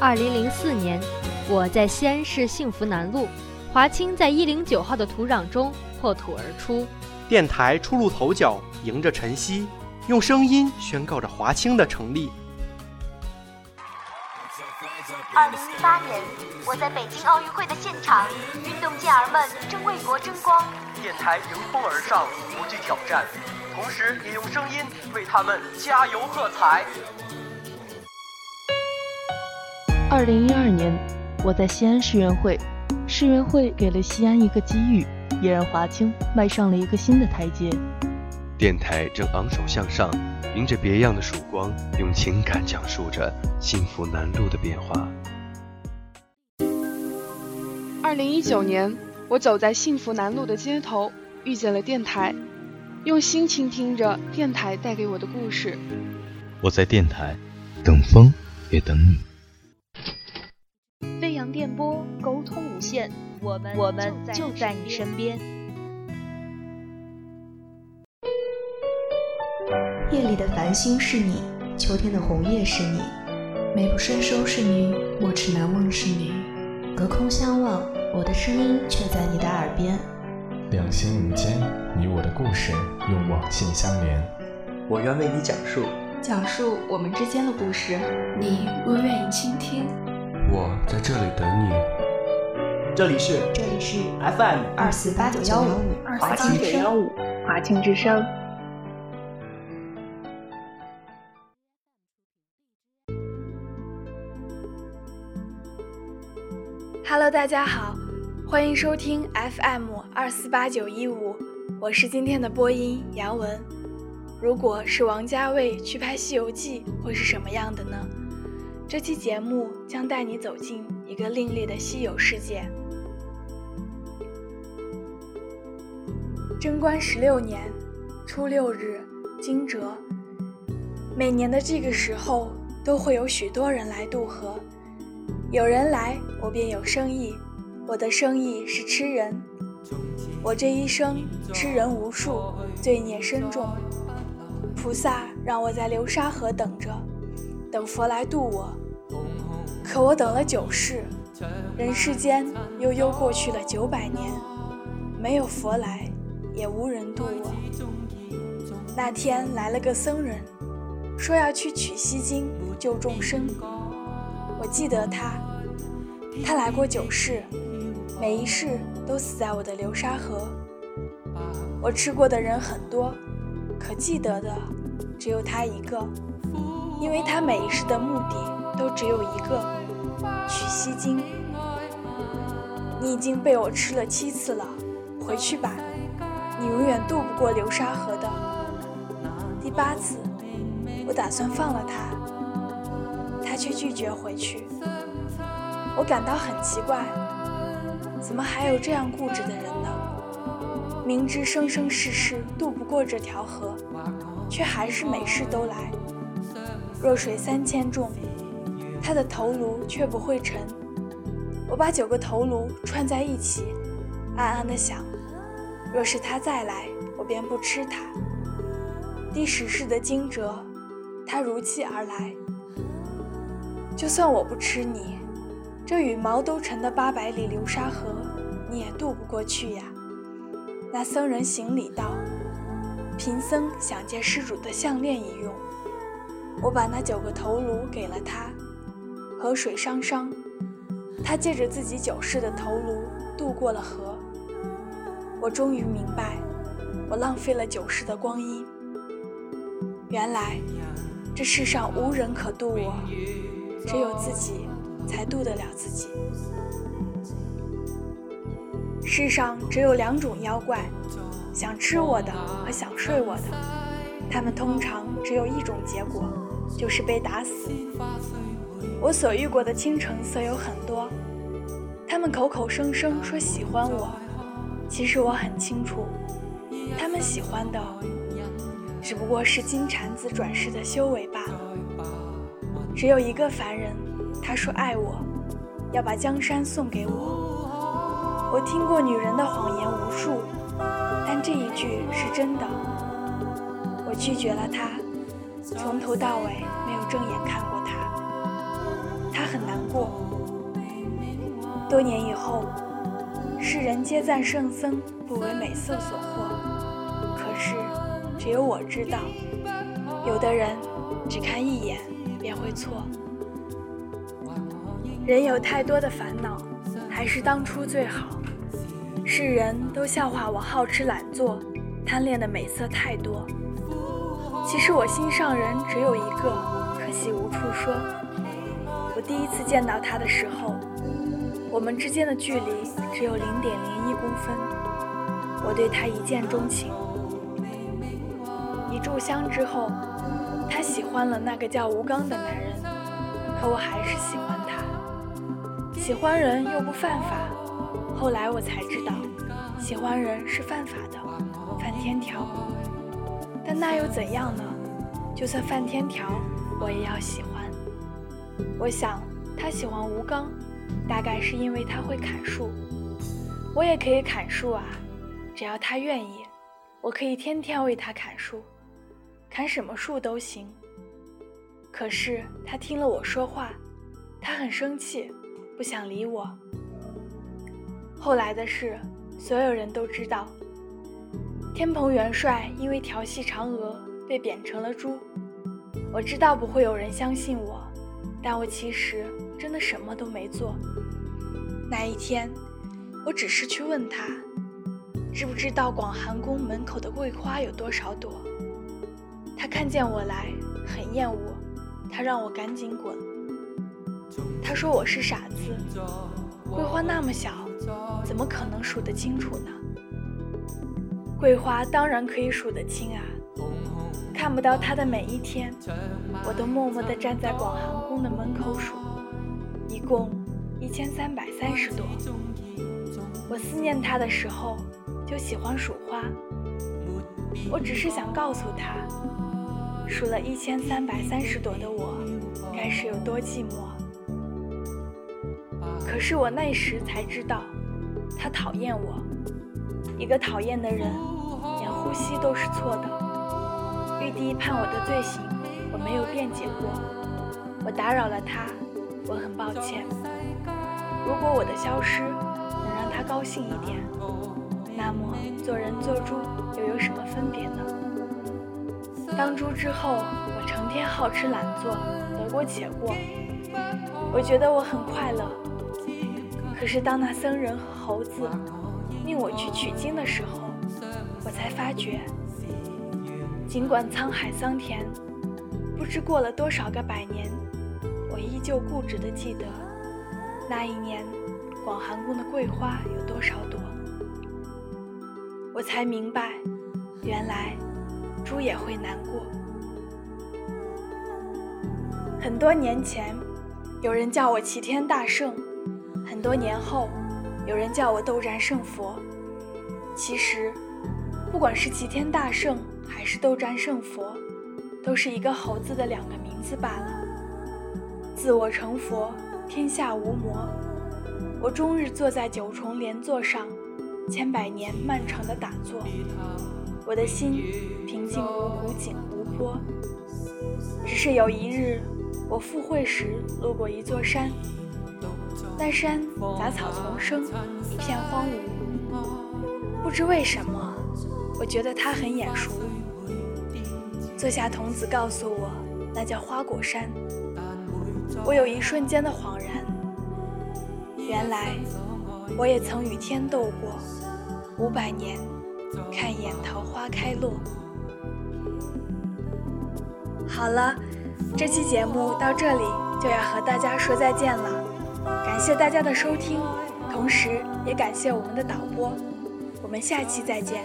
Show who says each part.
Speaker 1: 二零零四年，我在西安市幸福南路，华清在一零九号的土壤中破土而出。
Speaker 2: 电台初露头角，迎着晨曦，用声音宣告着华清的成立。
Speaker 3: 二零一八年，我在北京奥运会的现场，运动健儿们正为国争光。
Speaker 2: 电台迎风而上，不惧挑战，同时也用声音为他们加油喝彩。
Speaker 4: 二零一二年，我在西安世园会，世园会给了西安一个机遇，也让华清迈上了一个新的台阶。
Speaker 5: 电台正昂首向上，迎着别样的曙光，用情感讲述着幸福南路的变化。
Speaker 6: 二零一九年，我走在幸福南路的街头，遇见了电台，用心倾听着电台带给我的故事。
Speaker 7: 我在电台，等风也等你。
Speaker 1: 电波，沟通无限，我们我们就在你身边。
Speaker 8: 夜里的繁星是你，秋天的红叶是你，
Speaker 9: 美不胜收是你，莫齿难忘是你。
Speaker 8: 隔空相望，我的声音却在你的耳边。
Speaker 10: 两心无间，你我的故事用网线相连。
Speaker 2: 我愿为你讲述，
Speaker 9: 讲述我们之间的故事，你若愿意倾听。
Speaker 10: 我在这里等你。
Speaker 2: 这里是
Speaker 8: 这里是
Speaker 2: FM
Speaker 8: 二四八九幺五
Speaker 6: 华清九幺五华清之声。Hello，大家好，欢迎收听 FM 二四八九一五，我是今天的播音杨文。如果是王家卫去拍《西游记》，会是什么样的呢？这期节目将带你走进一个另类的稀有世界。贞观十六年初六日，惊蛰。每年的这个时候，都会有许多人来渡河。有人来，我便有生意。我的生意是吃人。我这一生吃人无数，罪孽深重。菩萨让我在流沙河等着，等佛来渡我。可我等了九世，人世间悠悠过去了九百年，没有佛来，也无人渡我。那天来了个僧人，说要去取西经救众生。我记得他，他来过九世，每一世都死在我的流沙河。我吃过的人很多，可记得的只有他一个，因为他每一世的目的都只有一个，取西经。你已经被我吃了七次了，回去吧，你永远渡不过流沙河的。第八次，我打算放了他。他却拒绝回去，我感到很奇怪，怎么还有这样固执的人呢？明知生生世世渡不过这条河，却还是每世都来。若水三千重，他的头颅却不会沉。我把九个头颅串在一起，暗暗地想：若是他再来，我便不吃他。第十世的惊蛰，他如期而来。就算我不吃你，这羽毛都沉的八百里流沙河，你也渡不过去呀。那僧人行礼道：“贫僧想借施主的项链一用。”我把那九个头颅给了他。河水汤汤，他借着自己九世的头颅渡过了河。我终于明白，我浪费了九世的光阴。原来，这世上无人可渡我。只有自己才渡得了自己。世上只有两种妖怪，想吃我的和想睡我的。他们通常只有一种结果，就是被打死。我所遇过的青橙色有很多，他们口口声声说喜欢我，其实我很清楚，他们喜欢的只不过是金蝉子转世的修为罢了。只有一个凡人，他说爱我，要把江山送给我。我听过女人的谎言无数，但这一句是真的。我拒绝了他，从头到尾没有正眼看过他。他很难过。多年以后，世人皆赞圣僧不为美色所惑，可是只有我知道，有的人只看一眼便会错。人有太多的烦恼，还是当初最好。世人都笑话我好吃懒做，贪恋的美色太多。其实我心上人只有一个，可惜无处说。我第一次见到他的时候，我们之间的距离只有零点零一公分。我对他一见钟情。一炷香之后，他喜欢了那个叫吴刚的男人，可我还是喜欢他。喜欢人又不犯法，后来我才知道，喜欢人是犯法的，犯天条。但那又怎样呢？就算犯天条，我也要喜欢。我想他喜欢吴刚，大概是因为他会砍树。我也可以砍树啊，只要他愿意，我可以天天为他砍树，砍什么树都行。可是他听了我说话，他很生气。不想理我。后来的事，所有人都知道。天蓬元帅因为调戏嫦娥被贬成了猪。我知道不会有人相信我，但我其实真的什么都没做。那一天，我只是去问他，知不知道广寒宫门口的桂花有多少朵。他看见我来，很厌恶，他让我赶紧滚。他说我是傻子，桂花那么小，怎么可能数得清楚呢？桂花当然可以数得清啊！看不到它的每一天，我都默默地站在广寒宫的门口数，一共一千三百三十朵。我思念它的时候，就喜欢数花。我只是想告诉他，数了一千三百三十朵的我，该是有多寂寞。可是我那时才知道，他讨厌我。一个讨厌的人，连呼吸都是错的。玉帝判我的罪行，我没有辩解过。我打扰了他，我很抱歉。如果我的消失能让他高兴一点，那么做人做猪又有什么分别呢？当猪之后，我成天好吃懒做，得过且过。我觉得我很快乐。可是，当那僧人和猴子命我去取经的时候，我才发觉，尽管沧海桑田，不知过了多少个百年，我依旧固执地记得，那一年广寒宫的桂花有多少朵。我才明白，原来猪也会难过。很多年前，有人叫我齐天大圣。很多年后，有人叫我斗战胜佛。其实，不管是齐天大圣还是斗战胜佛，都是一个猴子的两个名字罢了。自我成佛，天下无魔。我终日坐在九重莲座上，千百年漫长的打坐，我的心平静如古井无波。只是有一日，我赴会时路过一座山。那山杂草丛生，一片荒芜。不知为什么，我觉得它很眼熟。坐下童子告诉我，那叫花果山。我有一瞬间的恍然，原来我也曾与天斗过，五百年看一眼桃花开落。好了，这期节目到这里就要和大家说再见了。感谢大家的收听，同时也感谢我们的导播，我们下期再见。